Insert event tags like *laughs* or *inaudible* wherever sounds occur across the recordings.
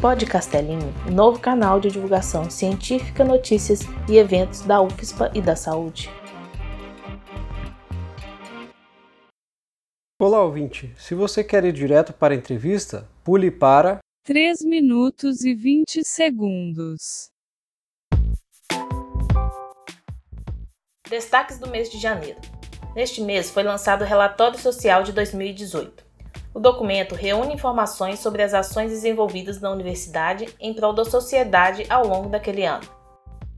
Pod Castelinho, novo canal de divulgação científica, notícias e eventos da UFSPA e da saúde. Olá, ouvinte. Se você quer ir direto para a entrevista, pule para 3 minutos e 20 segundos. Destaques do mês de janeiro. Neste mês foi lançado o Relatório Social de 2018. O documento reúne informações sobre as ações desenvolvidas na universidade em prol da sociedade ao longo daquele ano.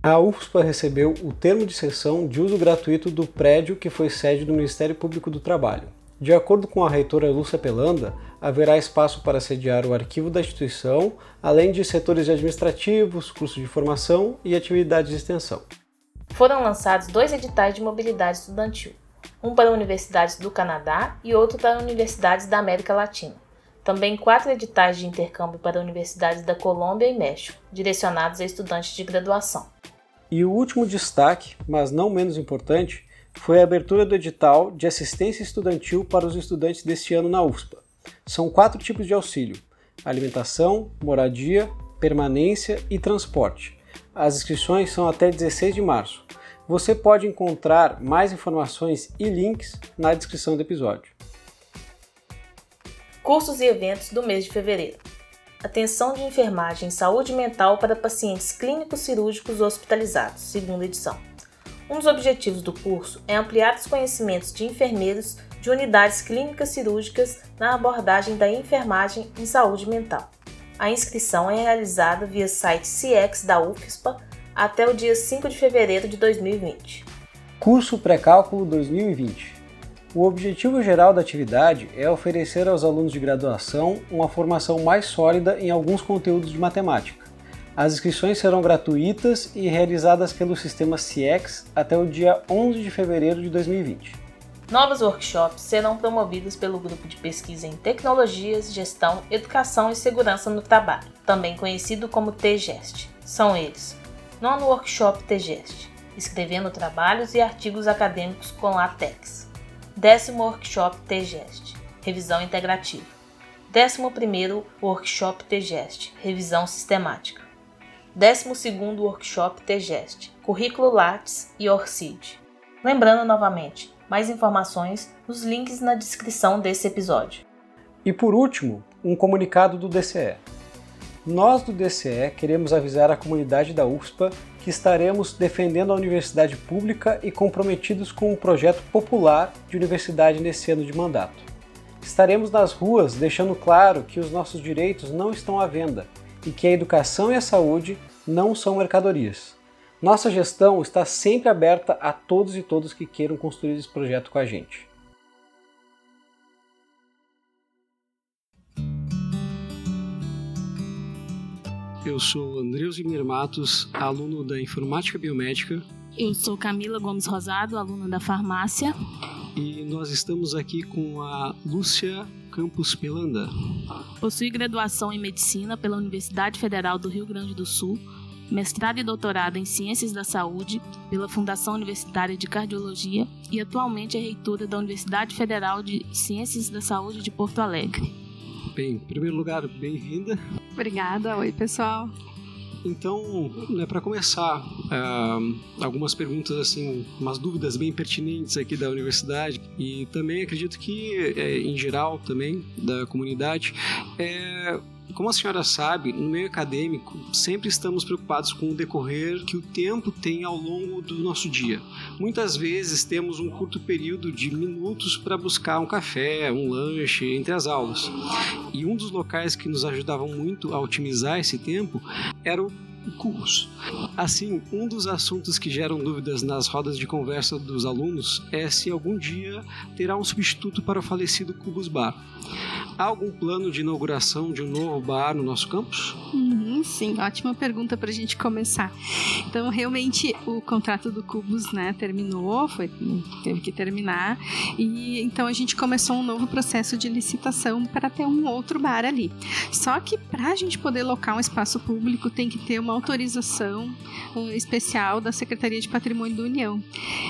A UFSPA recebeu o termo de cessão de uso gratuito do prédio que foi sede do Ministério Público do Trabalho. De acordo com a reitora Lúcia Pelanda, haverá espaço para sediar o arquivo da instituição, além de setores administrativos, cursos de formação e atividades de extensão. Foram lançados dois editais de mobilidade estudantil um para universidades do Canadá e outro para universidades da América Latina. Também quatro editais de intercâmbio para universidades da Colômbia e México, direcionados a estudantes de graduação. E o último destaque, mas não menos importante, foi a abertura do edital de assistência estudantil para os estudantes deste ano na USPA. São quatro tipos de auxílio: alimentação, moradia, permanência e transporte. As inscrições são até 16 de março. Você pode encontrar mais informações e links na descrição do episódio. Cursos e eventos do mês de fevereiro. Atenção de enfermagem e saúde mental para pacientes clínicos cirúrgicos hospitalizados, segunda edição. Um dos objetivos do curso é ampliar os conhecimentos de enfermeiros de unidades clínicas cirúrgicas na abordagem da enfermagem em saúde mental. A inscrição é realizada via site CX da UFSPA até o dia 5 de fevereiro de 2020. Curso Pré-Cálculo 2020. O objetivo geral da atividade é oferecer aos alunos de graduação uma formação mais sólida em alguns conteúdos de matemática. As inscrições serão gratuitas e realizadas pelo sistema CIEX até o dia 11 de fevereiro de 2020. Novos workshops serão promovidos pelo Grupo de Pesquisa em Tecnologias, Gestão, Educação e Segurança no Trabalho, também conhecido como TGEST. São eles: Nono Workshop TGEST, escrevendo trabalhos e artigos acadêmicos com LaTeX. Décimo Workshop TGEST, revisão integrativa. Décimo primeiro Workshop TGEST, revisão sistemática. Décimo segundo Workshop TGEST, currículo Lattes e ORCID. Lembrando novamente, mais informações nos links na descrição desse episódio. E por último, um comunicado do DCE. Nós do DCE queremos avisar a comunidade da UFSPA que estaremos defendendo a universidade pública e comprometidos com um projeto popular de universidade nesse ano de mandato. Estaremos nas ruas deixando claro que os nossos direitos não estão à venda e que a educação e a saúde não são mercadorias. Nossa gestão está sempre aberta a todos e todas que queiram construir esse projeto com a gente. Eu sou Andreusimir Matos, aluno da Informática Biomédica. Eu sou Camila Gomes Rosado, aluna da Farmácia. E nós estamos aqui com a Lúcia Campos Pelanda. Possui graduação em Medicina pela Universidade Federal do Rio Grande do Sul, mestrado e doutorado em Ciências da Saúde pela Fundação Universitária de Cardiologia e atualmente é reitora da Universidade Federal de Ciências da Saúde de Porto Alegre. Bem, em primeiro lugar, bem-vinda. Obrigada. Oi, pessoal. Então, né, para começar, uh, algumas perguntas, assim, umas dúvidas bem pertinentes aqui da universidade e também acredito que, é, em geral, também da comunidade, é como a senhora sabe, no meio acadêmico, sempre estamos preocupados com o decorrer que o tempo tem ao longo do nosso dia. Muitas vezes temos um curto período de minutos para buscar um café, um lanche entre as aulas. E um dos locais que nos ajudavam muito a otimizar esse tempo era o curso. Assim, um dos assuntos que geram dúvidas nas rodas de conversa dos alunos é se algum dia terá um substituto para o falecido Cubus Bar. Há algum plano de inauguração de um novo bar no nosso campus? Uhum, sim, ótima pergunta para a gente começar. Então, realmente, o contrato do Cubus né, terminou, foi, teve que terminar, e então a gente começou um novo processo de licitação para ter um outro bar ali. Só que para a gente poder locar um espaço público tem que ter uma autorização especial da Secretaria de Patrimônio da União.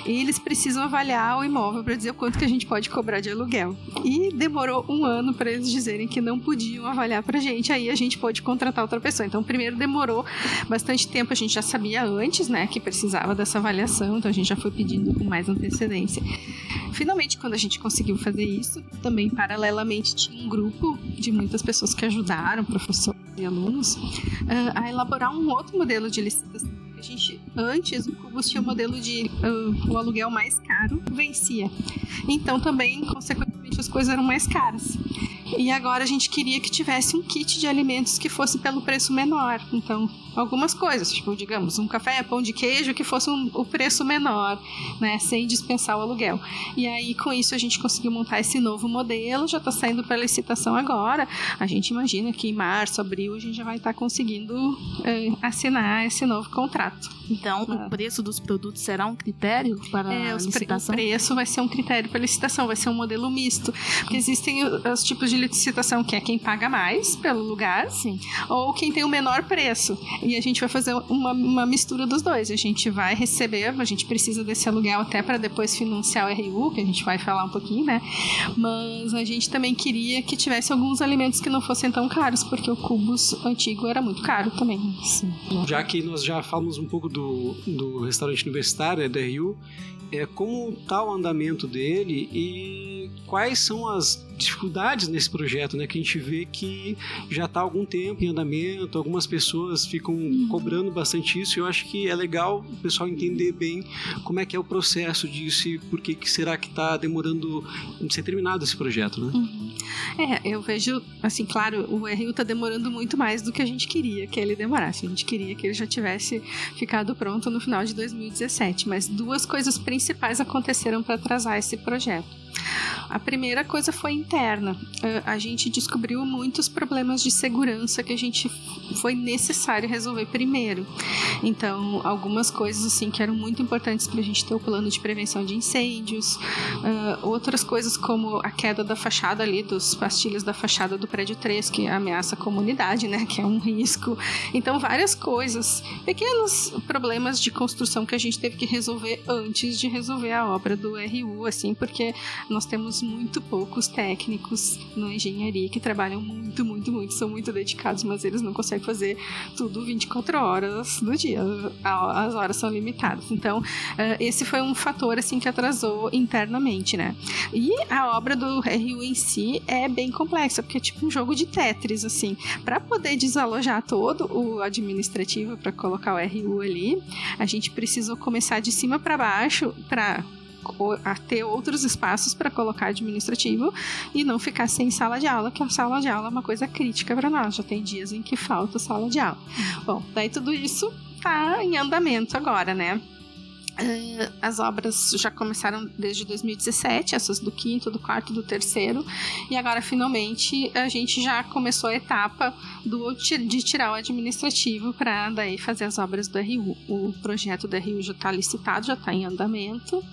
E eles precisam avaliar o imóvel para dizer o quanto que a gente pode cobrar de aluguel. E demorou um ano para eles dizerem que não podiam avaliar para a gente, aí a gente pode contratar outra pessoa. Então, primeiro demorou bastante tempo, a gente já sabia antes, né, que precisava dessa avaliação, então a gente já foi pedindo com mais antecedência. Finalmente, quando a gente conseguiu fazer isso, também paralelamente tinha um grupo de muitas pessoas que ajudaram, professores e alunos, uh, a elaborar um outro modelo de licitação. Gente, antes, o Cubus tinha o modelo de uh, o aluguel mais caro vencia. Então, também, consequentemente, as coisas eram mais caras. E agora a gente queria que tivesse um kit de alimentos que fosse pelo preço menor. Então, algumas coisas, tipo, digamos, um café, pão de queijo que fosse um, o preço menor, né, sem dispensar o aluguel. E aí, com isso, a gente conseguiu montar esse novo modelo, já está saindo para licitação agora. A gente imagina que em março, abril, a gente já vai estar tá conseguindo é, assinar esse novo contrato. Então, ah. o preço dos produtos será um critério para é, a licitação? O preço vai ser um critério para licitação, vai ser um modelo misto, porque existem os tipos de licitação que é quem paga mais pelo lugar, Sim. ou quem tem o menor preço. E a gente vai fazer uma, uma mistura dos dois. A gente vai receber, a gente precisa desse aluguel até para depois financiar o RU, que a gente vai falar um pouquinho, né? Mas a gente também queria que tivesse alguns alimentos que não fossem tão caros, porque o Cubus antigo era muito caro também. Sim. Já que nós já falamos um pouco do, do restaurante universitário, é, da RU, é, como está o andamento dele e quais são as dificuldades nesse projeto, né? Que a gente vê que já está algum tempo em andamento, algumas pessoas ficam uhum. cobrando bastante isso. E eu acho que é legal o pessoal entender bem como é que é o processo disso e por que, que será que está demorando de ser terminado esse projeto, né? Uhum. É, eu vejo, assim, claro, o RU está demorando muito mais do que a gente queria que ele demorasse. A gente queria que ele já tivesse ficado pronto no final de 2017, mas duas coisas principais aconteceram para atrasar esse projeto. A primeira coisa foi interna. A gente descobriu muitos problemas de segurança que a gente foi necessário resolver primeiro. Então, algumas coisas assim que eram muito importantes para a gente ter o plano de prevenção de incêndios, uh, outras coisas como a queda da fachada ali, dos pastilhas da fachada do prédio 3, que ameaça a comunidade, né, que é um risco. Então, várias coisas, pequenos problemas de construção que a gente teve que resolver antes de resolver a obra do RU, assim, porque nós temos muito poucos técnicos na engenharia que trabalham muito, muito, muito, são muito dedicados, mas eles não conseguem fazer tudo 24 horas no dia. As horas são limitadas. Então, eh, esse foi um fator assim que atrasou internamente, né? E a obra do RU em si é bem complexa, porque é tipo um jogo de Tetris, assim. Para poder desalojar todo o administrativo para colocar o RU ali, a gente precisou começar de cima para baixo para a ter outros espaços para colocar administrativo e não ficar sem sala de aula, que a sala de aula é uma coisa crítica para nós. Já tem dias em que falta sala de aula. Bom, daí tudo isso tá em andamento agora, né? Uh, as obras já começaram desde 2017, essas do quinto, do quarto, do terceiro, e agora finalmente a gente já começou a etapa do, de tirar o administrativo para daí fazer as obras do RU. O projeto do RU já está licitado, já está em andamento.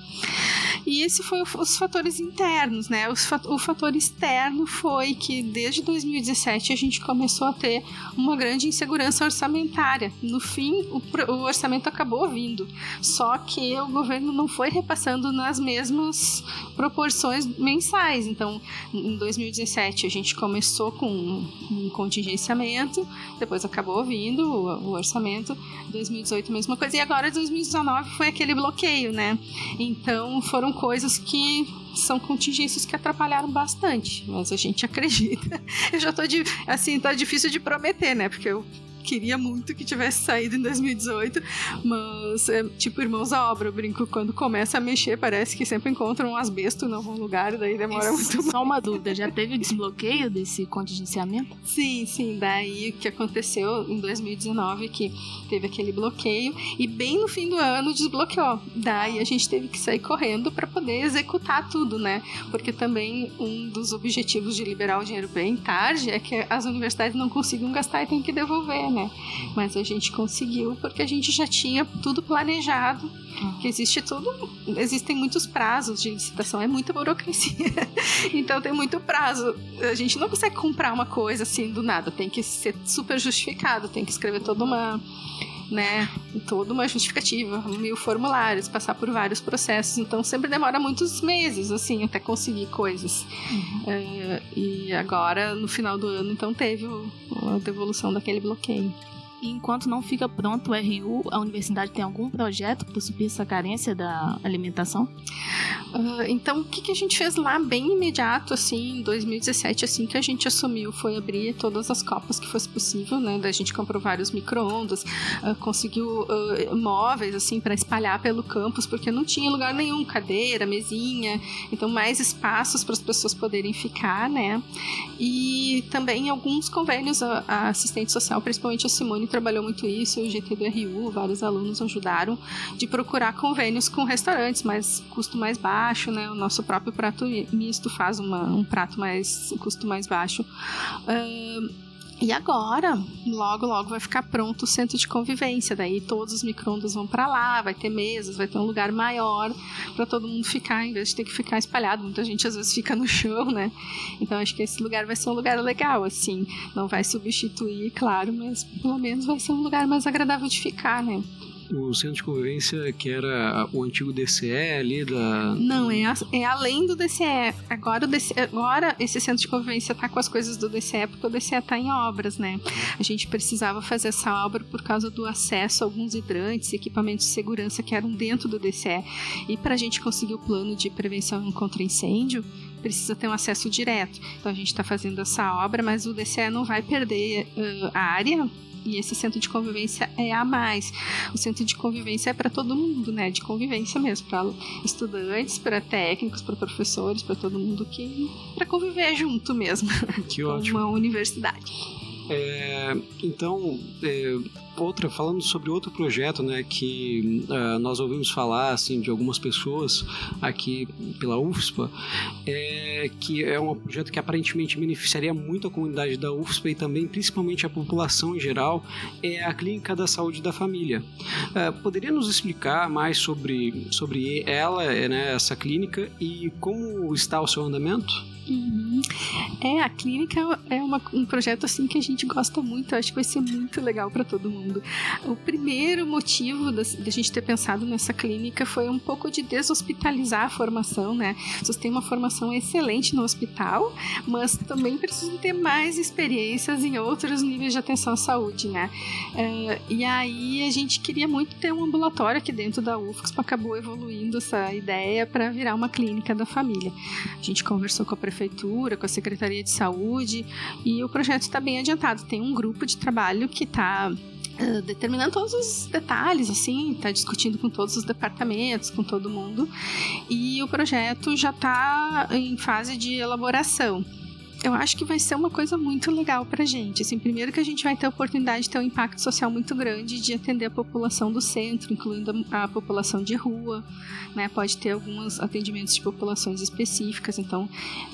E esse foi os fatores internos, né? o fator externo foi que desde 2017 a gente começou a ter uma grande insegurança orçamentária. No fim, o, orçamento acabou vindo, só que o governo não foi repassando nas mesmas proporções mensais. Então, em 2017 a gente começou com um contingenciamento, depois acabou vindo o orçamento. 2018 mesma coisa e agora 2019 foi aquele bloqueio, né? Então foram coisas que são contingências que atrapalharam bastante, mas a gente *laughs* acredita. Eu já tô de, assim, tá difícil de prometer, né? Porque eu queria muito que tivesse saído em 2018, mas é tipo Irmãos à Obra, eu brinco, quando começa a mexer, parece que sempre encontram um asbesto em algum lugar, daí demora Isso, muito Só uma dúvida, já teve desbloqueio desse contingenciamento? Sim, sim, daí o que aconteceu em 2019 que teve aquele bloqueio e bem no fim do ano desbloqueou. Daí a gente teve que sair correndo para poder executar tudo, né? Porque também um dos objetivos de liberar o dinheiro bem tarde é que as universidades não consigam gastar e tem que devolver, né? Mas a gente conseguiu porque a gente já tinha tudo planejado. Que existe tudo, existem muitos prazos de licitação, é muita burocracia. *laughs* então tem muito prazo. A gente não consegue comprar uma coisa assim do nada, tem que ser super justificado, tem que escrever toda uma né, toda uma justificativa, mil formulários, passar por vários processos, então sempre demora muitos meses, assim, até conseguir coisas. Uhum. É, e agora, no final do ano, então teve a devolução daquele bloqueio. E enquanto não fica pronto o RU, a universidade tem algum projeto para suprir essa carência da alimentação? Uh, então, o que, que, a gente fez lá bem imediato, assim, em 2017, assim que a gente assumiu, foi abrir todas as copas que fosse possível, né? Daí a gente comprou vários micro-ondas, uh, conseguiu uh, móveis, assim, para espalhar pelo campus, porque não tinha lugar nenhum, cadeira, mesinha, então mais espaços para as pessoas poderem ficar, né? E também alguns convênios, a, a assistente social, principalmente a Simone, trabalhou muito isso, o GT do RU, vários alunos ajudaram de procurar convênios com restaurantes, mas custo mais baixo, né? O nosso próprio prato misto faz uma, um prato mais custo mais baixo. Uh, e agora, logo, logo vai ficar pronto o centro de convivência. Daí todos os micro-ondas vão para lá, vai ter mesas, vai ter um lugar maior para todo mundo ficar, em vez de ter que ficar espalhado. Muita gente às vezes fica no chão, né? Então acho que esse lugar vai ser um lugar legal, assim. Não vai substituir, claro, mas pelo menos vai ser um lugar mais agradável de ficar, né? O centro de convivência que era o antigo DCE ali da. Não, é, a, é além do DCE. Agora, o DCE, agora esse centro de convivência tá com as coisas do DCE, porque o DCE tá em obras, né? A gente precisava fazer essa obra por causa do acesso a alguns hidrantes e equipamentos de segurança que eram dentro do DCE. E para a gente conseguir o plano de prevenção contra incêndio, precisa ter um acesso direto. Então a gente está fazendo essa obra, mas o DCE não vai perder uh, a área e esse centro de convivência é a mais. O centro de convivência é para todo mundo, né? De convivência mesmo, para estudantes, para técnicos, para professores, para todo mundo que para conviver junto mesmo. Que *laughs* ótimo. Uma universidade. É, então, é, outra falando sobre outro projeto, né, que uh, nós ouvimos falar assim de algumas pessoas aqui pela UFSPA, é que é um projeto que aparentemente beneficiaria muito a comunidade da UFSPA e também principalmente a população em geral, é a Clínica da Saúde da Família. Uh, poderia nos explicar mais sobre sobre ela, né, essa clínica e como está o seu andamento? Uhum. É, a clínica é uma, um projeto assim que a gente gosta muito, acho que vai ser muito legal para todo mundo. O primeiro motivo da, da, gente ter pensado nessa clínica foi um pouco de deshospitalizar a formação, né? Vocês têm uma formação excelente no hospital, mas também precisam ter mais experiências em outros níveis de atenção à saúde, né? É, e aí a gente queria muito ter um ambulatório aqui dentro da UFSC, acabou evoluindo essa ideia para virar uma clínica da família. A gente conversou com a prefeitura, com a Secretaria de Saúde, e o projeto está bem adiantado. Tem um grupo de trabalho que está Uh, determinando todos os detalhes, assim, está discutindo com todos os departamentos, com todo mundo, e o projeto já está em fase de elaboração eu acho que vai ser uma coisa muito legal pra gente. Assim, primeiro que a gente vai ter a oportunidade de ter um impacto social muito grande de atender a população do centro, incluindo a, população de rua, né? Pode ter alguns atendimentos de populações específicas. Então,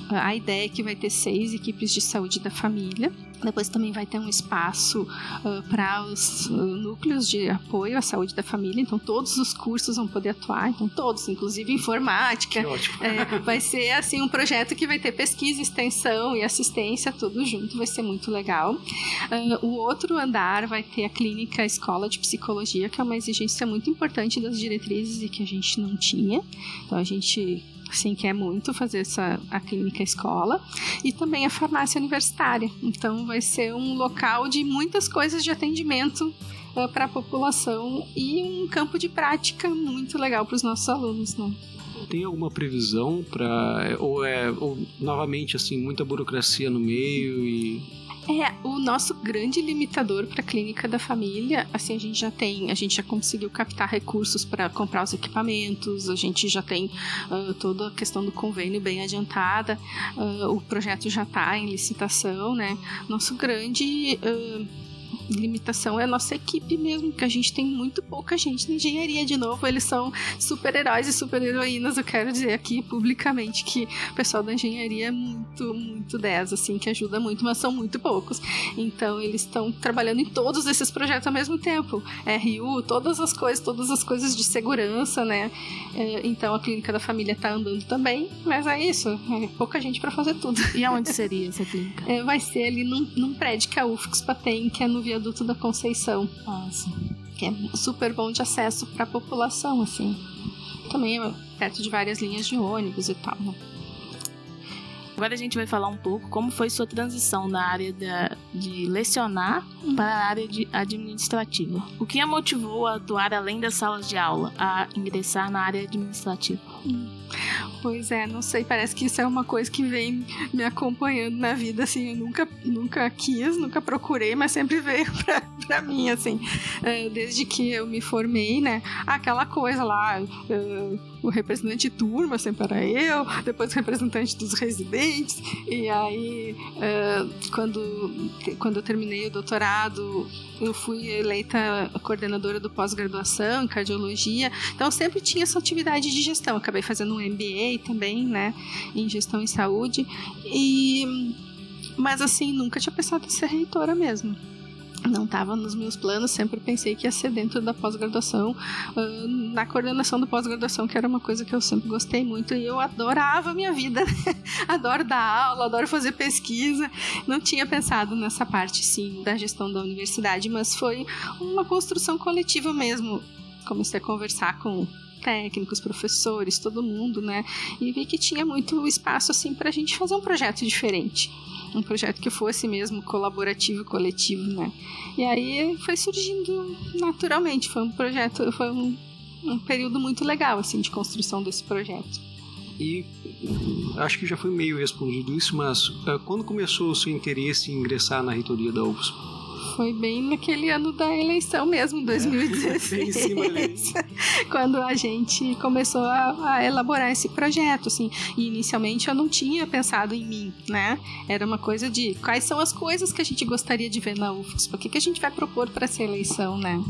a ideia é que vai ter seis equipes de saúde da família depois também vai ter um espaço uh, para os uh, núcleos de apoio à saúde da família. Então todos os cursos vão poder atuar. Então todos, inclusive informática. É, vai ser assim um projeto que vai ter pesquisa, extensão e assistência tudo junto. Vai ser muito legal. Uh, o outro andar vai ter a clínica escola de psicologia, que é uma exigência muito importante das diretrizes e que a gente não tinha. Então a gente Sim, quer muito fazer essa a clínica escola e também a farmácia universitária. Então vai ser um local de muitas coisas de atendimento uh, eh, para a população e um campo de prática muito legal para os nossos alunos, né? Tem alguma previsão para ou é ou novamente assim muita burocracia no meio e é, o nosso grande limitador para a clínica da família, assim, a gente já tem, a gente já conseguiu captar recursos para comprar os equipamentos, a gente já tem uh, toda a questão do convênio bem adiantada, uh, o projeto já está em licitação, né? Nosso grande uh, limitação é a nossa equipe mesmo, que a gente tem muito pouca gente na engenharia. De novo, eles são super-heróis e super-heroínas. Eu quero dizer aqui publicamente que o pessoal da engenharia é muito, muito 10, assim, que ajuda muito, mas são muito poucos. Então, eles estão trabalhando em todos esses projetos ao mesmo tempo. RU, todas as coisas, todas as coisas de segurança, né? É, então, a clínica da família está andando também, mas é isso, é pouca gente para fazer tudo. E aonde seria essa clínica? É, vai ser ali num, num prédio que a UFSPA tem, que é no viaduto da Conceição. Que é super bom de acesso para a população, assim. Também é perto de várias linhas de ônibus e tal, né? Agora a gente vai falar um pouco como foi sua transição da área da, de lecionar para a área de administrativa. O que a motivou a atuar além das salas de aula, a ingressar na área administrativa? Pois é, não sei, parece que isso é uma coisa que vem me acompanhando na vida, assim, eu nunca, nunca quis, nunca procurei, mas sempre veio *laughs* pra, pra mim, assim, é, desde que eu me formei, né, aquela coisa lá, é, o representante de turma sempre era eu, depois o representante dos residentes, e aí, é, quando, quando eu terminei o doutorado, eu fui eleita coordenadora do pós-graduação em cardiologia, então sempre tinha essa atividade de gestão. Acabei fazendo um MBA também, né, em gestão em saúde, e mas assim nunca tinha pensado em ser reitora mesmo não estava nos meus planos, sempre pensei que ia ser dentro da pós-graduação, uh, na coordenação da pós-graduação, que era uma coisa que eu sempre gostei muito e eu adorava a minha vida. *laughs* adoro dar aula, adoro fazer pesquisa. Não tinha pensado nessa parte, sim, da gestão da universidade, mas foi uma construção coletiva mesmo. Comecei a conversar com técnicos, professores, todo mundo, né? E vi que tinha muito espaço assim para a gente fazer um projeto diferente um projeto que fosse mesmo colaborativo, coletivo, né? E aí foi surgindo naturalmente, foi um projeto, foi um, um período muito legal, assim, de construção desse projeto. E acho que já foi meio respondido isso, mas uh, quando começou o seu interesse em ingressar na reitoria da UFSP? Foi bem naquele ano da eleição mesmo, *laughs* 2016. É, *laughs* quando a gente começou a, a, elaborar esse projeto, assim. E inicialmente eu não tinha pensado em mim, né? Era uma coisa de quais são as coisas que a gente gostaria de ver na UFSC, o que, que a gente vai propor para essa eleição, né?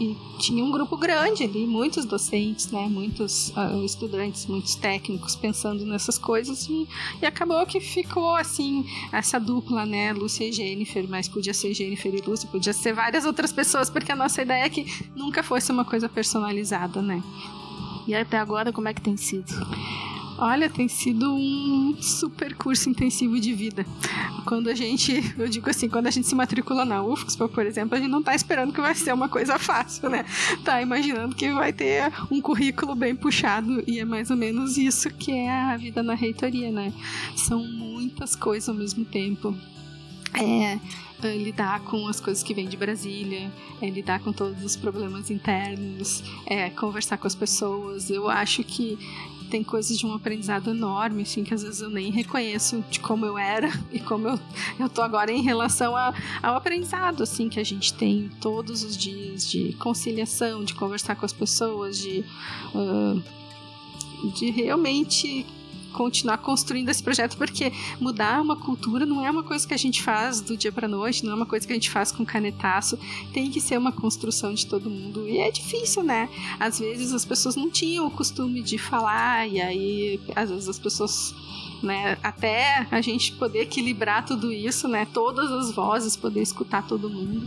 E, tinha um grupo grande ali, muitos docentes, né, muitos uh, estudantes, muitos técnicos pensando nessas coisas e, e, acabou que ficou assim essa dupla, né, Lúcia e Jennifer, mas podia ser Jennifer e Lúcia, podia ser várias outras pessoas, porque a nossa ideia é que nunca fosse uma coisa personalizada, né. E até agora como é que tem sido? Olha, tem sido um super curso intensivo de vida. Quando a gente, eu digo assim, quando a gente se matricula na UFSP, por exemplo, a gente não tá esperando que vai ser uma coisa fácil, né? Tá imaginando que vai ter um currículo bem puxado e é mais ou menos isso que é a vida na reitoria, né? São muitas coisas ao mesmo tempo. É, é lidar com as coisas que vêm de Brasília, é lidar com todos os problemas internos, é conversar com as pessoas. Eu acho que tem coisas de um aprendizado enorme, assim, que às vezes eu nem reconheço de como eu era *laughs* e como eu, eu tô agora em relação a, ao aprendizado, assim, que a gente tem todos os dias de conciliação, de conversar com as pessoas, de, uh, de realmente continuar construindo esse projeto, porque mudar uma cultura não é uma coisa que a gente faz do dia para noite, não é uma coisa que a gente faz com canetaço, tem que ser uma construção de todo mundo. E é difícil, né? Às vezes as pessoas não tinham o costume de falar, e aí às vezes as pessoas né? Até a gente poder equilibrar tudo isso, né? Todas as vozes, poder escutar todo mundo.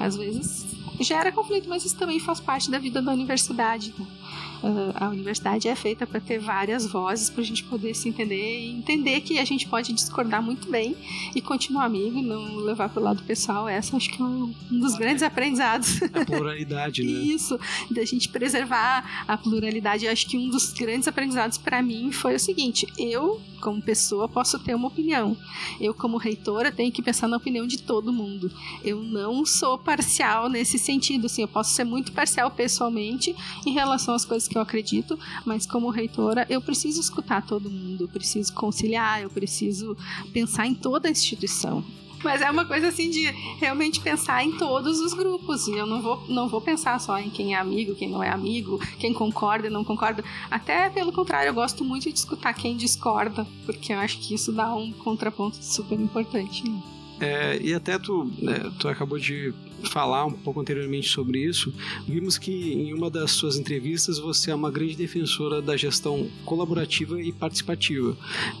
Às vezes gera conflito, mas isso também faz parte da vida da universidade. Né? A universidade é feita para ter várias vozes para a gente poder se entender e entender que a gente pode discordar muito bem e continuar amigo, não levar para o lado pessoal. Essa acho que é um, um dos grandes aprendizados. A pluralidade, né? *laughs* Isso, da gente preservar a pluralidade. Eu acho que um dos grandes aprendizados para mim foi o seguinte: eu, como pessoa, posso ter uma opinião. Eu, como reitora, tenho que pensar na opinião de todo mundo. Eu não sou parcial nesse sentido. Assim, eu posso ser muito parcial pessoalmente em relação às coisas que eu acredito, mas como reitora eu preciso escutar todo mundo, eu preciso conciliar, eu preciso pensar em toda a instituição. Mas é uma coisa assim de realmente pensar em todos os grupos. E eu não vou, não vou pensar só em quem é amigo, quem não é amigo, quem concorda e não concorda. Até pelo contrário, eu gosto muito de escutar quem discorda, porque eu acho que isso dá um contraponto super importante. É, e até tu, né, tu acabou de falar um pouco anteriormente sobre isso. Vimos que em uma das suas entrevistas você é uma grande defensora da gestão colaborativa e participativa.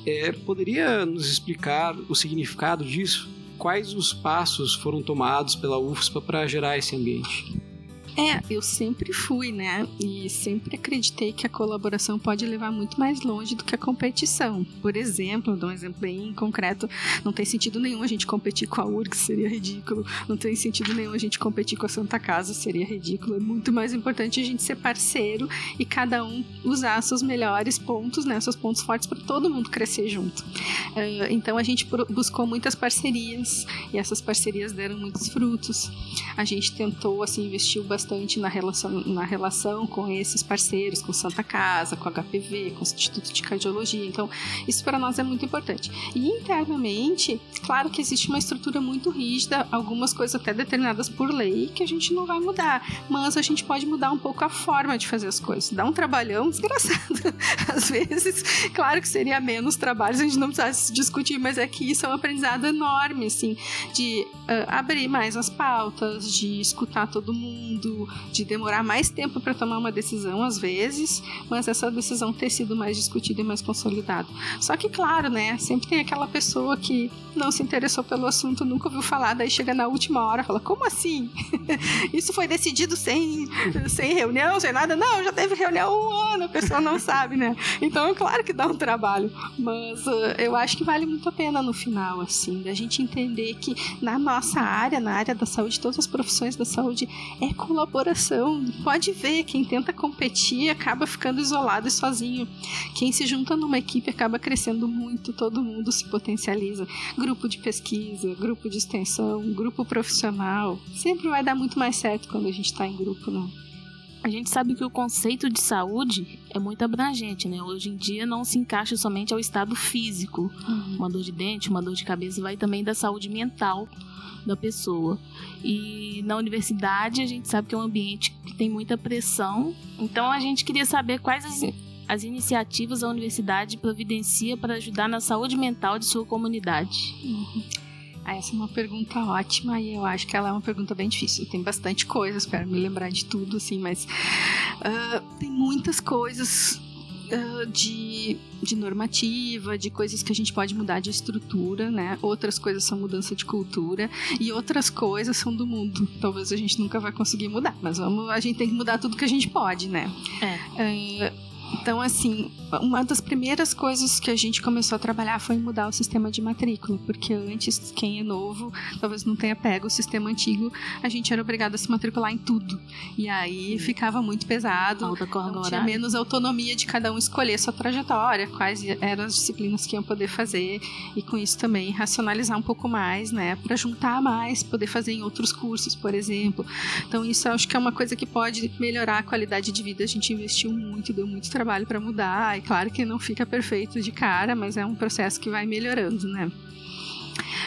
É, poderia nos explicar o significado disso? Quais os passos foram tomados pela UFSPA para gerar esse ambiente? É, eu sempre fui, né? E sempre acreditei que a colaboração pode levar muito mais longe do que a competição. Por exemplo, dou um exemplo bem concreto: não tem sentido nenhum a gente competir com a URGS, seria ridículo. Não tem sentido nenhum a gente competir com a Santa Casa, seria ridículo. É muito mais importante a gente ser parceiro e cada um usar seus melhores pontos, né? Seus pontos fortes para todo mundo crescer junto. Uh, então a gente buscou muitas parcerias e essas parcerias deram muitos frutos. A gente tentou, assim, investiu bastante bastante na relação, na relação com esses parceiros, com Santa Casa, com HPV, com o Instituto de Cardiologia. Então, isso para nós é muito importante. E internamente, claro que existe uma estrutura muito rígida, algumas coisas até determinadas por lei que a gente não vai mudar, mas a gente pode mudar um pouco a forma de fazer as coisas. Dá um trabalhão desgraçado. *laughs* Às vezes, claro que seria menos trabalho se a gente não precisasse discutir, mas é que isso é um aprendizado enorme, assim, de uh, abrir mais as pautas, de escutar todo mundo, de demorar mais tempo para tomar uma decisão às vezes, mas essa decisão ter sido mais discutida e mais consolidada. Só que, claro, né, sempre tem aquela pessoa que não se interessou pelo assunto, nunca ouviu falar, daí chega na última hora fala: Como assim? *laughs* Isso foi decidido sem, sem reunião, sem nada? Não, já teve reunião há um ano, a pessoa não sabe, né? Então, claro que dá um trabalho, mas uh, eu acho que vale muito a pena no final, assim, da gente entender que na nossa área, na área da saúde, todas as profissões da saúde, é colaboração colaboração. Pode ver, quem tenta competir acaba ficando isolado e sozinho. Quem se junta numa equipe acaba crescendo muito, todo mundo se potencializa. Grupo de pesquisa, grupo de extensão, grupo profissional. Sempre vai dar muito mais certo quando a gente está em grupo, né? A gente sabe que o conceito de saúde é muito abrangente, né? Hoje em dia não se encaixa somente ao estado físico. Uhum. Uma dor de dente, uma dor de cabeça, vai também da saúde mental da pessoa. E na universidade a gente sabe que é um ambiente que tem muita pressão. Então a gente queria saber quais as, as iniciativas a universidade providencia para ajudar na saúde mental de sua comunidade. Uhum. Ah, essa é uma pergunta ótima e eu acho que ela é uma pergunta bem difícil. Tem bastante coisa, espero me lembrar de tudo, assim, mas uh, tem muitas coisas de, de normativa, de coisas que a gente pode mudar de estrutura, né? Outras coisas são mudança de cultura e outras coisas são do mundo. Talvez a gente nunca vai conseguir mudar, mas vamos, a gente tem que mudar tudo que a gente pode, né? É. Uh, então, assim, uma das primeiras coisas que a gente começou a trabalhar foi mudar o sistema de matrícula, porque antes, quem é novo, talvez não tenha pego o sistema antigo, a gente era obrigado a se matricular em tudo. E aí ficava muito pesado, então tinha menos autonomia de cada um escolher sua trajetória, quais eram as disciplinas que iam poder fazer, e com isso também racionalizar um pouco mais, né, para juntar mais, poder fazer em outros cursos, por exemplo. Então, isso acho que é uma coisa que pode melhorar a qualidade de vida. A gente investiu muito, deu muito trabalho para mudar. E claro que não fica perfeito de cara, mas é um processo que vai melhorando, né?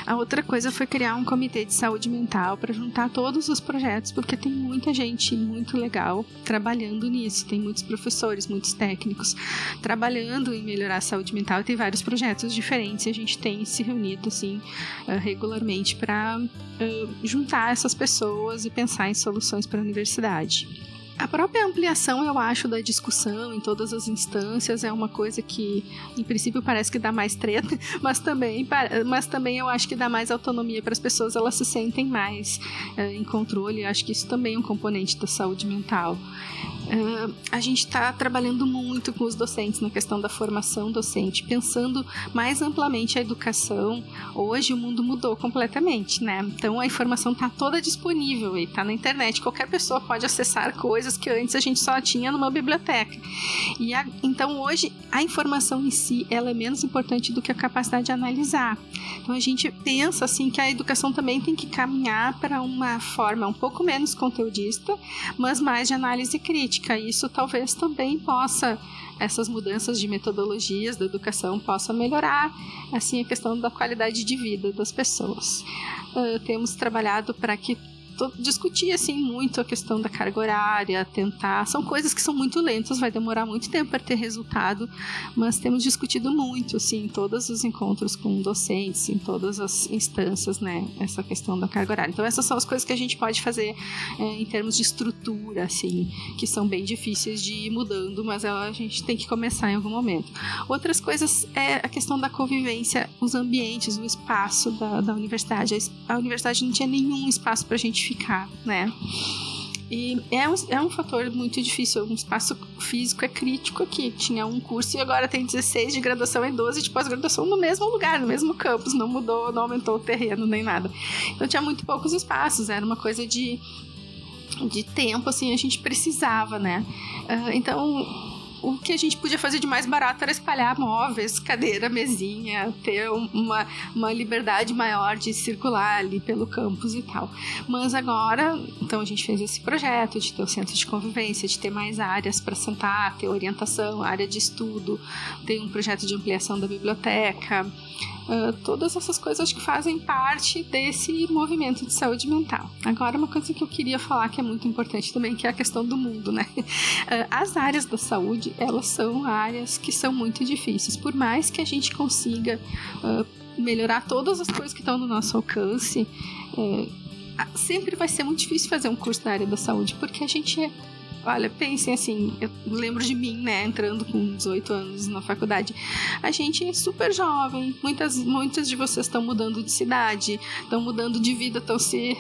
A outra coisa foi criar um comitê de saúde mental para juntar todos os projetos, porque tem muita gente muito legal trabalhando nisso. Tem muitos professores, muitos técnicos trabalhando em melhorar a saúde mental tem vários projetos diferentes. E a gente tem se reunido assim uh, regularmente para uh, juntar essas pessoas e pensar em soluções para a universidade. A própria ampliação, eu acho, da discussão em todas as instâncias é uma coisa que, em princípio, parece que dá mais treta, *laughs* mas também, mas também eu acho que dá mais autonomia para as pessoas, elas se sentem mais é, em controle. Eu acho que isso também é um componente da saúde mental. Uh, a gente está trabalhando muito com os docentes na questão da formação docente, pensando mais amplamente a educação. Hoje o mundo mudou completamente, né? Então a informação está toda disponível e está na internet. Qualquer pessoa pode acessar coisas que antes a gente só tinha numa biblioteca. E a, então hoje a informação em si ela é menos importante do que a capacidade de analisar. Então a gente pensa assim que a educação também tem que caminhar para uma forma um pouco menos conteudista, mas mais de análise crítica isso talvez também possa essas mudanças de metodologias da educação possa melhorar assim a questão da qualidade de vida das pessoas. Uh, temos trabalhado para que discutir assim muito a questão da carga horária, tentar. São coisas que são muito lentas, vai demorar muito tempo para ter resultado, mas temos discutido muito, assim, em todos os encontros com docentes, em todas as instâncias, né? Essa questão da carga horária. Então, essas são as coisas que a gente pode fazer é, em termos de estrutura, assim, que são bem difíceis de ir mudando, mas a gente tem que começar em algum momento. Outras coisas é a questão da convivência, os ambientes, o espaço da, da universidade. A, a universidade não tinha nenhum espaço para a gente ficar, né? E é um, é um fator muito difícil. Um espaço físico é crítico aqui. Tinha um curso e agora tem 16 de graduação e 12 de pós-graduação no mesmo lugar, no mesmo campus. Não mudou, não aumentou o terreno nem nada. Então tinha muito poucos espaços. Era uma coisa de, de tempo, assim, a gente precisava, né? Uh, então o que a gente podia fazer de mais barato era espalhar móveis, cadeira, mesinha, ter uma, uma liberdade maior de circular ali pelo campus e tal. Mas agora, então a gente fez esse projeto de ter o centro de convivência, de ter mais áreas para sentar, ter orientação, área de estudo, tem um projeto de ampliação da biblioteca. Uh, todas essas coisas acho que fazem parte desse movimento de saúde mental. Agora, uma coisa que eu queria falar que é muito importante também, que é a questão do mundo, né? Uh, *laughs* as áreas da saúde, elas são áreas que são muito difíceis. Por mais que a gente consiga uh, melhorar todas as coisas que estão no nosso alcance, sempre vai ser muito difícil fazer um curso da área da saúde, porque a gente é Olha, pensem assim, eu lembro de mim, né, entrando com 18 anos na faculdade. A gente é super jovem, muitas, muitas de vocês estão mudando de cidade, estão mudando de vida, estão se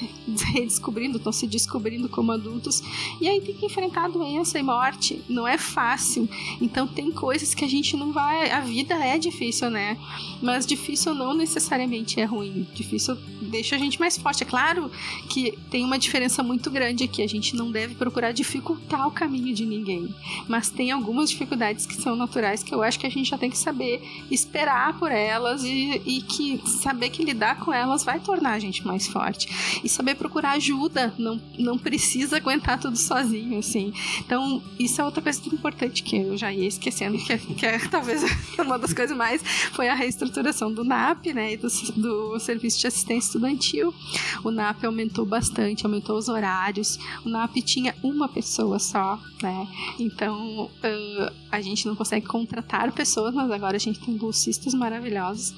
redescobrindo, estão se descobrindo como adultos. E aí tem que enfrentar doença e morte, não é fácil. Então tem coisas que a gente não vai. A vida é difícil, né? Mas difícil não necessariamente é ruim. Difícil deixa a gente mais forte. É claro que tem uma diferença muito grande aqui. A gente não deve procurar dificultar ditar o caminho de ninguém. Mas tem algumas dificuldades que são naturais que eu acho que a gente já tem que saber esperar por elas e, e que saber que lidar com elas vai tornar a gente mais forte. E saber procurar ajuda, não, não precisa aguentar tudo sozinho, assim. Então, isso é outra coisa importante que eu já ia esquecendo, que é, que é *laughs* talvez uma das coisas mais foi a reestruturação do NAP, né, e do, do Serviço de Assistência Estudantil. O NAP aumentou bastante, aumentou os horários. O NAP tinha uma pessoa só, né? Então uh, a gente não consegue contratar pessoas, mas agora a gente tem bolsistas maravilhosos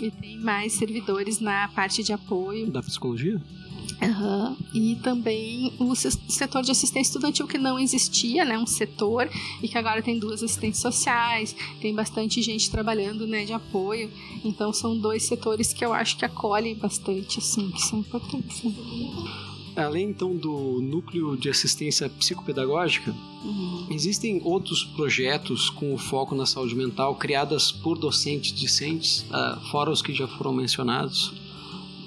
e tem mais servidores na parte de apoio. Da psicologia? Uhum. E também o setor de assistência estudantil que não existia, né? Um setor e que agora tem duas assistentes sociais, tem bastante gente trabalhando, né? De apoio. Então são dois setores que eu acho que acolhem bastante, assim, que são importantes. Né? Além então do núcleo de assistência psicopedagógica, uhum. existem outros projetos com foco na saúde mental criadas por docentes discentes, uh, fora os que já foram mencionados,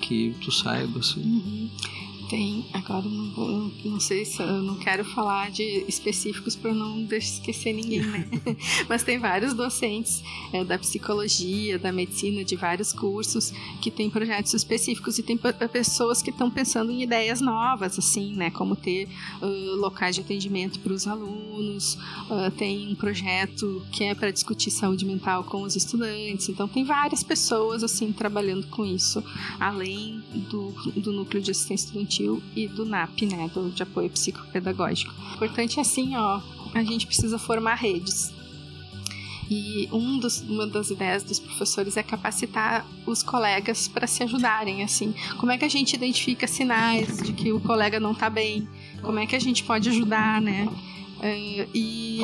que tu saibas. Assim. Uhum tem, agora não, vou, não sei se eu não quero falar de específicos para não esquecer ninguém, né? *laughs* Mas tem vários docentes é, da psicologia, da medicina, de vários cursos que tem projetos específicos e tem pessoas que estão pensando em ideias novas, assim, né? Como ter uh, locais de atendimento para os alunos, uh, tem um projeto que é para discutir saúde mental com os estudantes. Então tem várias pessoas assim trabalhando com isso, além do, do núcleo de assistência estudantil infantil e do NAP, né, do de apoio psicopedagógico. Importante é assim, ó, a gente precisa formar redes. E um dos, uma das ideias dos professores é capacitar os colegas para se ajudarem, assim. Como é que a gente identifica sinais de que o colega não está bem? Como é que a gente pode ajudar, né? Uh, e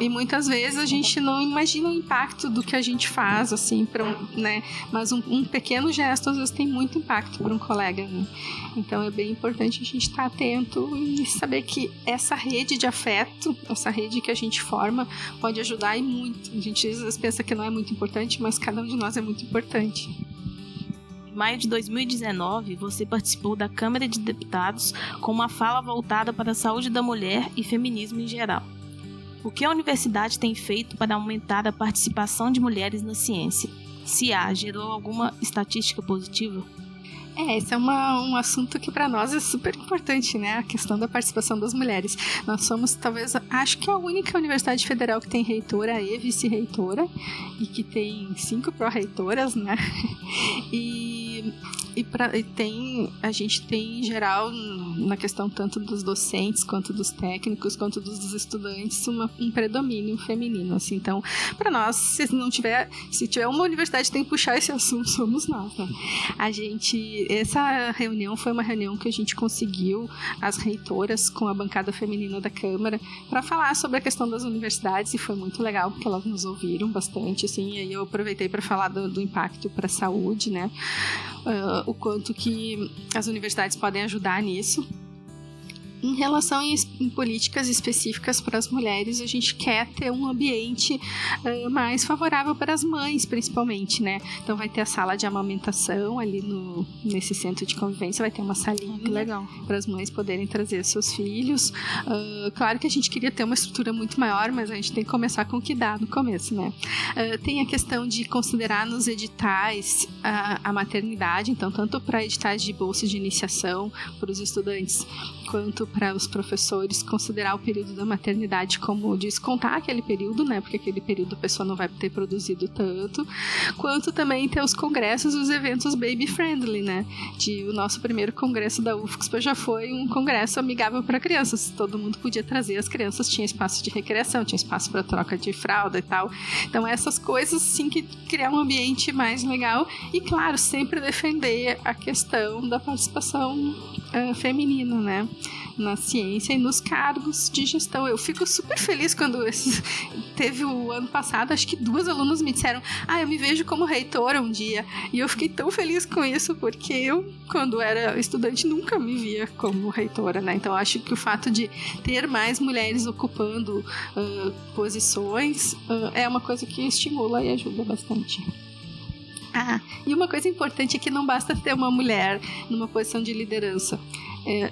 e muitas vezes a gente não imagina o impacto do que a gente faz, assim, para um, né? Mas um, um, pequeno gesto às vezes tem muito impacto para um colega, né? Então é bem importante a gente estar tá atento e saber que essa rede de afeto, essa rede que a gente forma, pode ajudar e muito. A gente às vezes pensa que não é muito importante, mas cada um de nós é muito importante. Em maio de 2019, você participou da Câmara de Deputados com uma fala voltada para a saúde da mulher e feminismo em geral. O que a universidade tem feito para aumentar a participação de mulheres na ciência? Se há, gerou alguma estatística positiva? É, esse é uma, um assunto que para nós é super importante, né? A questão da participação das mulheres. Nós somos, talvez, acho que a única universidade federal que tem reitora e vice-reitora, e que tem cinco pró-reitoras, né? *laughs* E e, pra, e tem a gente tem em geral na questão tanto dos docentes quanto dos técnicos quanto dos estudantes uma, um predomínio feminino assim. Então para nós se não tiver se tiver uma universidade que tem que puxar esse assunto *laughs* somos nós né? a gente essa reunião foi uma reunião que a gente conseguiu as reitoras com a bancada feminina da câmara para falar sobre a questão das universidades e foi muito legal porque elas nos ouviram bastante assim e aí eu aproveitei para falar do, do impacto para a saúde né? Uh, o quanto que as universidades podem ajudar nisso em relação em, políticas específicas para as mulheres, a gente quer ter um ambiente uh, mais favorável para as mães, principalmente, né? Então vai ter a sala de amamentação ali no, nesse centro de convivência, vai ter uma salinha ah, legal para as mães poderem trazer seus filhos. Uh, claro que a gente queria ter uma estrutura muito maior, mas a gente tem que começar com o que dá no começo, né? Uh, tem a questão de considerar nos editais a, a maternidade, então tanto para editais de bolsa de iniciação para os estudantes, quanto para os professores considerar o período da maternidade como descontar aquele período, né? Porque aquele período a pessoa não vai ter produzido tanto, quanto também ter os congressos e os eventos baby friendly, né? De o nosso primeiro congresso da UFSP já foi um congresso amigável para crianças. Todo mundo podia trazer as crianças, tinha espaço de recreação, tinha espaço para troca de fralda e tal. Então essas coisas sim que criar um ambiente mais legal e claro, sempre defender a questão da participação uh, feminina, né? Na ciência e nos cargos de gestão. Eu fico super feliz quando esse, *laughs* teve o ano passado, acho que duas alunas me disseram: Ah, eu me vejo como reitora um dia. E eu fiquei tão feliz com isso, porque eu, quando era estudante, nunca me via como reitora, né? Então acho que o fato de ter mais mulheres ocupando uh, posições uh, é uma coisa que estimula e ajuda bastante. Ah, e uma coisa importante é que não basta ter uma mulher numa posição de liderança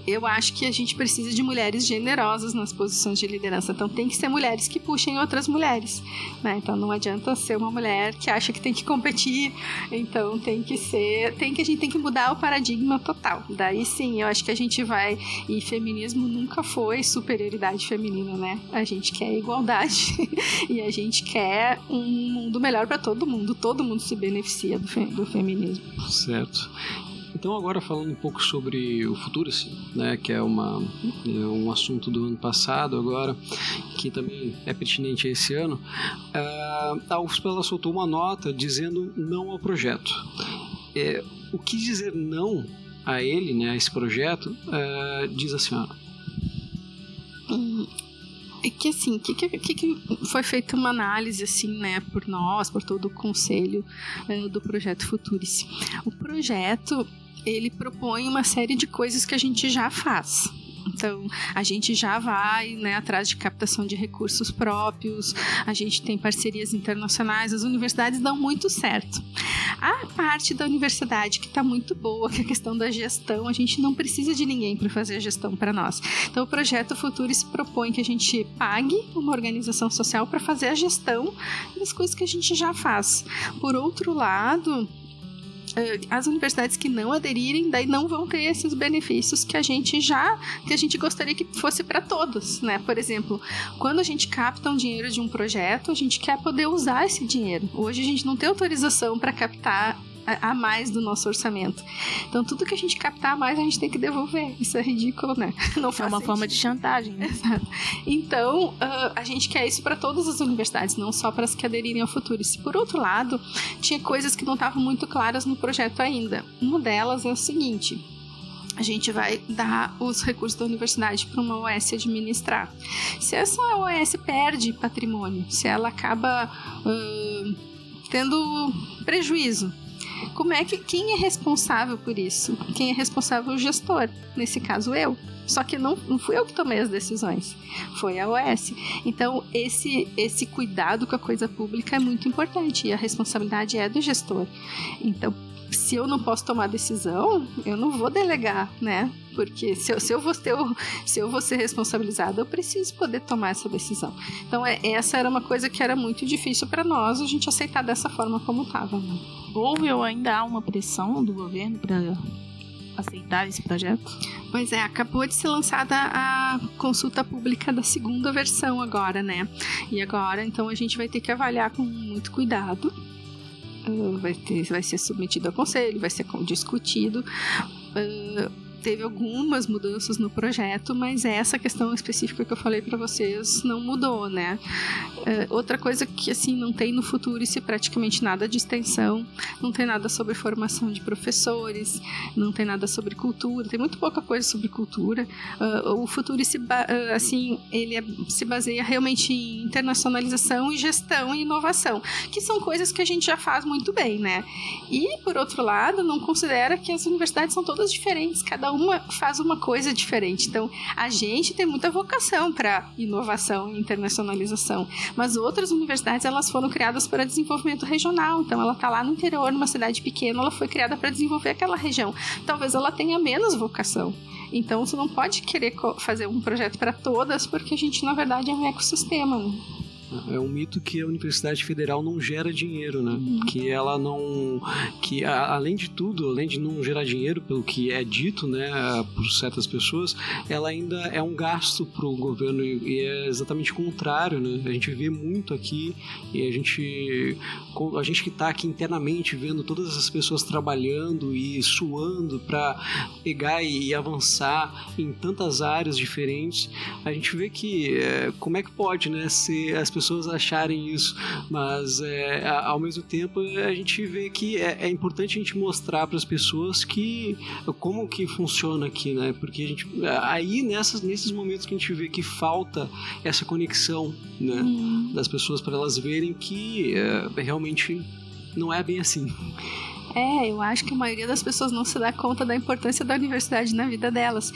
eu acho que a gente precisa de mulheres generosas nas posições de liderança. Então tem que ser mulheres que puxem outras mulheres. Né? Então não adianta ser uma mulher que acha que tem que competir. Então tem que ser. Tem que a gente tem que mudar o paradigma total. Daí sim, eu acho que a gente vai. E feminismo nunca foi superioridade feminina, né? A gente quer igualdade *laughs* e a gente quer um mundo melhor para todo mundo. Todo mundo se beneficia do, fe do feminismo. Certo. Então agora falando um pouco sobre o Futurice, né, que é, uma, é um assunto do ano passado agora, que também é pertinente a esse ano, uh, a UFSP ela soltou uma nota dizendo não ao projeto. É, o que dizer não a ele, né, a esse projeto, uh, diz a senhora? É que assim, que, que, que foi feita uma análise assim, né, por nós, por todo o conselho uh, do projeto Futurice. O projeto ele propõe uma série de coisas que a gente já faz. Então, a gente já vai né, atrás de captação de recursos próprios, a gente tem parcerias internacionais, as universidades dão muito certo. A parte da universidade que está muito boa, que é a questão da gestão, a gente não precisa de ninguém para fazer a gestão para nós. Então, o projeto Futuro se propõe que a gente pague uma organização social para fazer a gestão das coisas que a gente já faz. Por outro lado, as universidades que não aderirem daí não vão ter esses benefícios que a gente já que a gente gostaria que fosse para todos, né? Por exemplo, quando a gente capta um dinheiro de um projeto, a gente quer poder usar esse dinheiro. Hoje a gente não tem autorização para captar a mais do nosso orçamento. Então, tudo que a gente captar a mais, a gente tem que devolver. Isso é ridículo, né? *laughs* Não faz é uma sentido. forma de chantagem. Né? Exato. Então, uh, a gente quer isso para todas as universidades, não só para as que aderirem ao futuro. E, por outro lado, tinha coisas que não estavam muito claras no projeto ainda. Uma delas é o seguinte: a gente vai dar os recursos da universidade para uma OS administrar. Se essa OS perde patrimônio, se ela acaba uh, tendo prejuízo, como é que quem é responsável por isso? Quem é responsável o gestor, nesse caso eu. Só que não, não fui eu que tomei as decisões, foi a OS. Então, esse, esse cuidado com a coisa pública é muito importante e a responsabilidade é do gestor. Então, se eu não posso tomar decisão, eu não vou delegar, né? Porque se eu, se eu, vou, ter, se eu vou ser responsabilizada, eu preciso poder tomar essa decisão. Então, é, essa era uma coisa que era muito difícil para nós, a gente aceitar dessa forma como estava. Né? Houve ou ainda há uma pressão do governo para aceitar esse projeto? Pois é, acabou de ser lançada a consulta pública da segunda versão agora, né? E agora, então, a gente vai ter que avaliar com muito cuidado vai, ter, vai ser submetido ao conselho, vai ser discutido. Uh, teve algumas mudanças no projeto, mas essa questão específica que eu falei para vocês não mudou, né? É, outra coisa que assim não tem no futuro é praticamente nada de extensão, não tem nada sobre formação de professores, não tem nada sobre cultura, tem muito pouca coisa sobre cultura. Uh, o futuro se uh, assim ele é, se baseia realmente em internacionalização e gestão e inovação, que são coisas que a gente já faz muito bem, né? E por outro lado, não considera que as universidades são todas diferentes, cada uma faz uma coisa diferente. Então, a gente tem muita vocação para inovação e internacionalização, mas outras universidades elas foram criadas para desenvolvimento regional. Então, ela está lá no interior, numa cidade pequena, ela foi criada para desenvolver aquela região. Talvez ela tenha menos vocação. Então, você não pode querer fazer um projeto para todas, porque a gente, na verdade, é um ecossistema. É um mito que a Universidade Federal não gera dinheiro, né? Uhum. Que ela não. que a, além de tudo, além de não gerar dinheiro, pelo que é dito, né, por certas pessoas, ela ainda é um gasto para o governo e, é exatamente o contrário, né? A gente vê muito aqui e a gente. a gente que está aqui internamente vendo todas essas pessoas trabalhando e suando para pegar e avançar em tantas áreas diferentes, a gente vê que é, como é que pode, né, ser as pessoas pessoas acharem isso, mas é, ao mesmo tempo a gente vê que é, é importante a gente mostrar para as pessoas que como que funciona aqui, né? Porque a gente aí nessas nesses momentos que a gente vê que falta essa conexão, né, hum. das pessoas para elas verem que é, realmente não é bem assim. É, eu acho que a maioria das pessoas não se dá conta da importância da universidade na vida delas.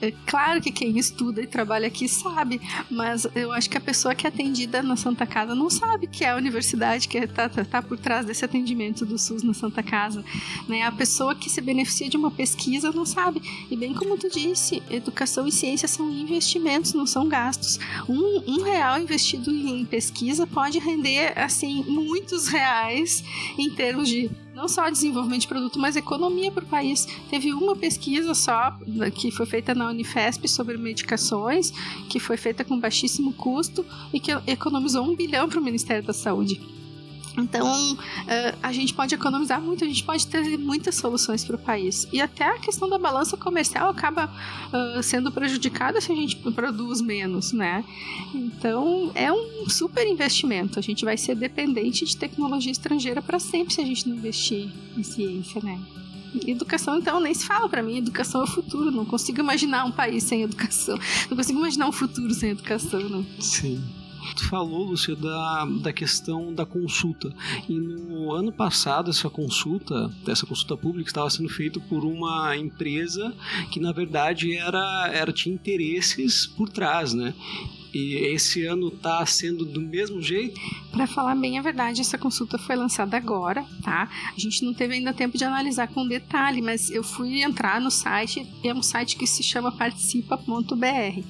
É claro que quem estuda e trabalha aqui sabe, mas eu acho que a pessoa que é atendida na Santa Casa não sabe que é a universidade que está tá, tá por trás desse atendimento do SUS na Santa Casa. Né? A pessoa que se beneficia de uma pesquisa não sabe. E bem como tu disse, educação e ciência são investimentos, não são gastos. Um, um real investido em pesquisa pode render assim muitos reais em termos de não só desenvolvimento de produto, mas economia para o país. Teve uma pesquisa só que foi feita na Unifesp sobre medicações, que foi feita com baixíssimo custo e que economizou um bilhão para o Ministério da Saúde. Então, uh, a gente pode economizar muito, a gente pode ter muitas soluções para o país. E até a questão da balança comercial acaba uh, sendo prejudicada se a gente produz menos, né? Então, é um super investimento. A gente vai ser dependente de tecnologia estrangeira para sempre se a gente não investir em ciência, né? Educação, então, nem se fala para mim. Educação é o futuro. Não consigo imaginar um país sem educação. Não consigo imaginar um futuro sem educação, né? Sim. Tu falou, Lúcia, da, da questão da consulta. E no ano passado, essa consulta, essa consulta pública, estava sendo feita por uma empresa que, na verdade, era, era tinha interesses por trás, né? E esse ano está sendo do mesmo jeito? Para falar bem a verdade, essa consulta foi lançada agora, tá? A gente não teve ainda tempo de analisar com detalhe, mas eu fui entrar no site, é um site que se chama participa.br.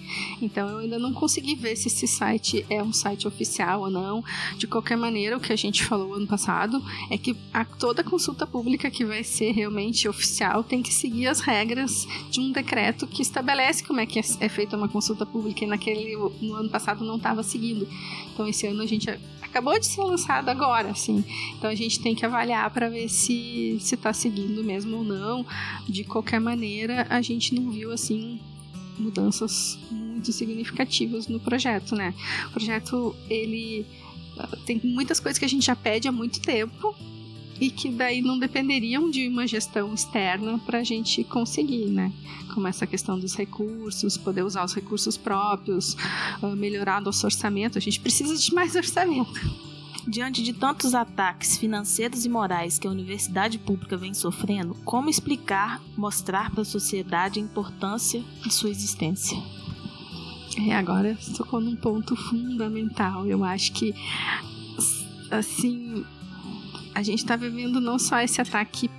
Então eu ainda não consegui ver se esse site é um site oficial ou não. De qualquer maneira, o que a gente falou ano passado é que a, toda consulta pública que vai ser realmente oficial tem que seguir as regras de um decreto que estabelece como é que é, é feita uma consulta pública e naquele no ano passado não estava seguindo. Então esse ano a gente acabou de ser lançado agora, assim. Então a gente tem que avaliar para ver se se está seguindo mesmo ou não. De qualquer maneira, a gente não viu assim mudanças muito significativas no projeto, né? O projeto ele ah, tem muitas coisas que a gente já pede há muito tempo e que daí não dependeriam de uma gestão externa para a gente conseguir, né? Como essa questão dos recursos, poder usar os recursos próprios, ah, melhorar nosso orçamento. A gente precisa de mais orçamento. Diante de tantos ataques financeiros e morais que a universidade pública vem sofrendo, como explicar, mostrar para a sociedade a importância de sua existência? É, agora tocou num ponto fundamental. Eu acho que, assim, a gente está vivendo não só esse ataque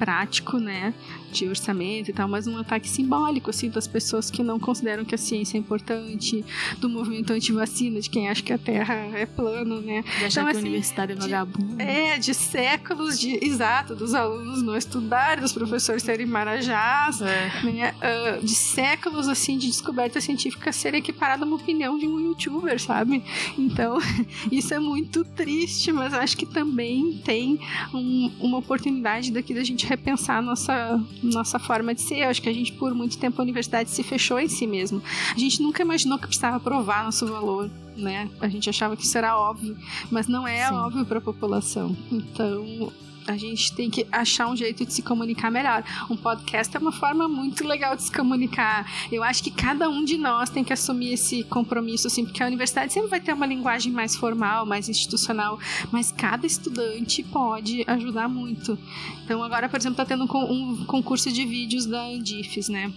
prático, né, de orçamento e tal, mas um ataque simbólico, assim, das pessoas que não consideram que a ciência é importante, do movimento anti-vacina, de quem acha que a Terra é plana, né. De achar Então, que assim, a universidade é vagabundo. É, de séculos de. Exato, dos alunos não estudarem, dos professores serem marajás, É. né, ah, de séculos assim de descoberta científica ser equiparada a uma opinião de um youtuber, sabe? Então, *laughs* isso é muito triste, mas acho que também tem um- uma oportunidade daqui da gente repensar nossa, nossa forma de ser. Eu acho que a gente, por muito tempo, a universidade se fechou em si mesmo. A gente nunca imaginou que precisava provar nosso valor. Né? A gente achava que isso era óbvio, mas não é Sim. óbvio para a população. Então, a gente tem que achar um jeito de se comunicar melhor. Um podcast é uma forma muito legal de se comunicar. Eu acho que cada um de nós tem que assumir esse compromisso, assim, porque a universidade sempre vai ter uma linguagem mais formal, mais institucional, mas cada estudante pode ajudar muito. Então, agora, por exemplo, está tendo um con- concurso de vídeos da Andifes, né?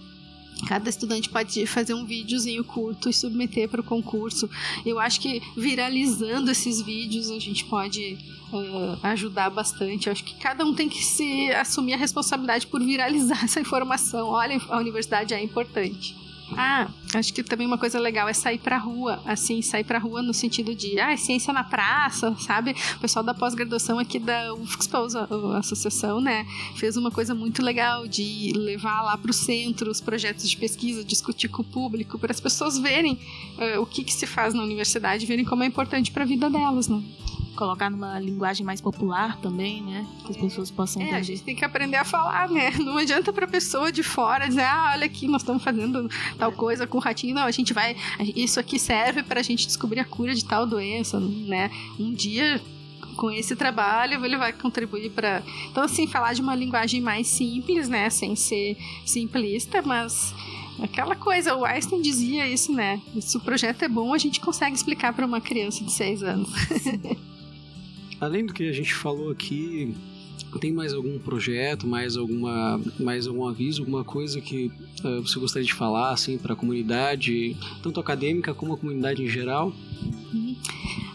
Cada estudante pode fazer um videozinho curto e submeter para o concurso. Eu acho que viralizando esses vídeos a gente pode eh, ajudar bastante. Eu acho que cada um tem que se assumir a responsabilidade por viralizar *laughs* essa informação. Olha, a universidade é importante. Ah, acho que também uma coisa legal é sair pra rua, assim, sair pra rua no sentido de, ah, ciência na praça, sabe? O pessoal da pós-graduação aqui da UFXPOS, a, a associação, né, fez uma coisa muito legal de levar lá pro centro os projetos de pesquisa, discutir com o público, para as pessoas verem eh, o que, que se faz na universidade, verem como é importante pra vida delas, né? Colocar numa linguagem mais popular também, né? Que as pessoas possam É, a entender. gente tem que aprender a falar, né? *laughs* Não adianta pra pessoa de fora dizer, ah, olha aqui, nós estamos fazendo tal coisa com o ratinho. Não, a gente vai. Isso aqui serve pra gente descobrir a cura de tal doença, né? Um dia. Com esse trabalho, ele vai contribuir para. Então, assim, falar de uma linguagem mais simples, né? Sem ser simplista, mas aquela coisa, o Einstein dizia isso, né? Se o projeto é bom, a gente consegue explicar para uma criança de seis anos. *laughs* Além do que a gente falou aqui, tem mais algum projeto, mais alguma, mais algum aviso, alguma coisa que eh, você gostaria de falar assim para a comunidade, tanto acadêmica como a comunidade em geral?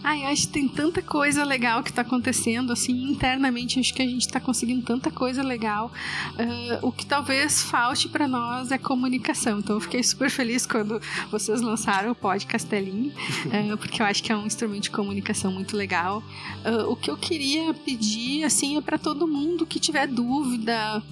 Ai, acho que tem tanta coisa legal que tá acontecendo, assim, internamente, acho que a gente tá conseguindo tanta coisa legal. Ah, o que talvez falte para nós é comunicação. Então, eu fiquei super feliz quando vocês lançaram o Pod Castelinho, ah, porque eu acho que é um instrumento de comunicação muito legal. Ah, o que eu queria pedir, assim, é para todo mundo que tiver dúvida,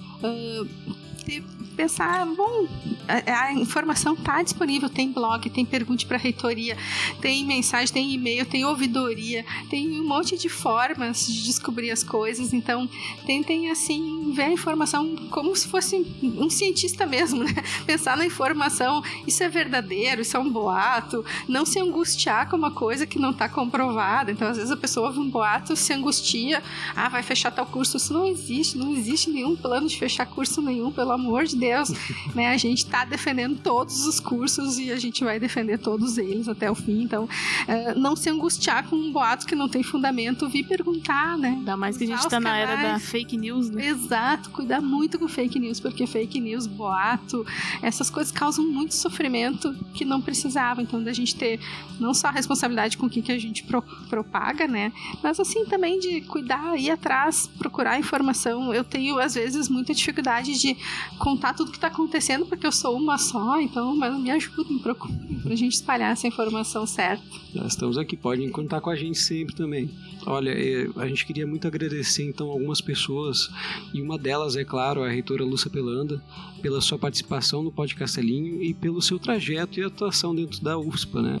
pensar, bom, a, a informação tá disponível, tem blog, tem pergunte para reitoria, tem mensagem, tem e-mail, tem ouvidoria, tem um monte de formas de descobrir as coisas. Então, tentem assim ver a informação como se fosse um cientista mesmo, né? *laughs* Pensar na informação, isso é verdadeiro, isso é um boato, não se angustiar com uma coisa que não está comprovada. Então, às vezes a pessoa ouve um boato, se angustia, ah, vai fechar tal curso. Isso não existe, não existe nenhum plano de fechar curso nenhum, pelo amor de Deus. *laughs* né? A gente está defendendo todos os cursos e a gente vai defender todos eles até o fim. Então, eh, não se angustiar com um boato que não tem fundamento, vir perguntar, né? Ainda mais que a gente tá os na era da fake news, né? Exato, cuidar muito com fake news, porque fake news, boato, essas coisas causam muito sofrimento que não precisava. Então, da gente ter não só a responsabilidade com o que, que a gente pro- propaga, né? Mas assim também de cuidar, ir atrás, procurar informação. Eu tenho, às vezes, muita dificuldade de contar tudo que tá acontecendo, porque eu sou uma só, então, mas me ajudem, procurem pra gente espalhar essa informação certa. Nós estamos aqui, podem contar com a gente sempre também. Olha, eh, a gente queria muito agradecer então algumas pessoas, e uma delas, é claro, a reitora Lúcia Pelanda, pela sua participação no Podcastelinho e pelo seu trajeto e atuação dentro da UFSPA, né?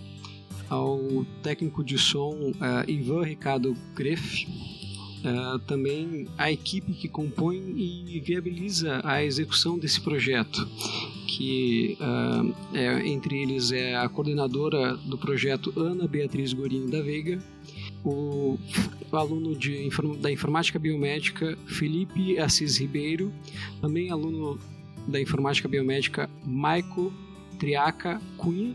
Ao técnico de som eh, Ivan Ricardo Greff, eh, também a equipe que compõe e viabiliza a execução desse projeto, que ah, é, entre eles é a coordenadora do projeto Ana Beatriz Gorini da Veiga, o, aluno de, da informática biomédica Felipe Assis Ribeiro, também aluno da informática biomédica Maico Triaca Cunha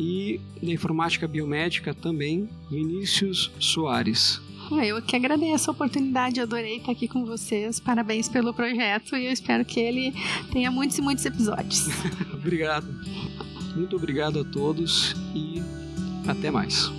e da informática biomédica também Vinícius Soares. Eu que agradeço a oportunidade, adorei estar aqui com vocês. Parabéns pelo projeto e eu espero que ele tenha muitos e muitos episódios. *laughs* Obrigado. Muito obrigado a todos e até mais.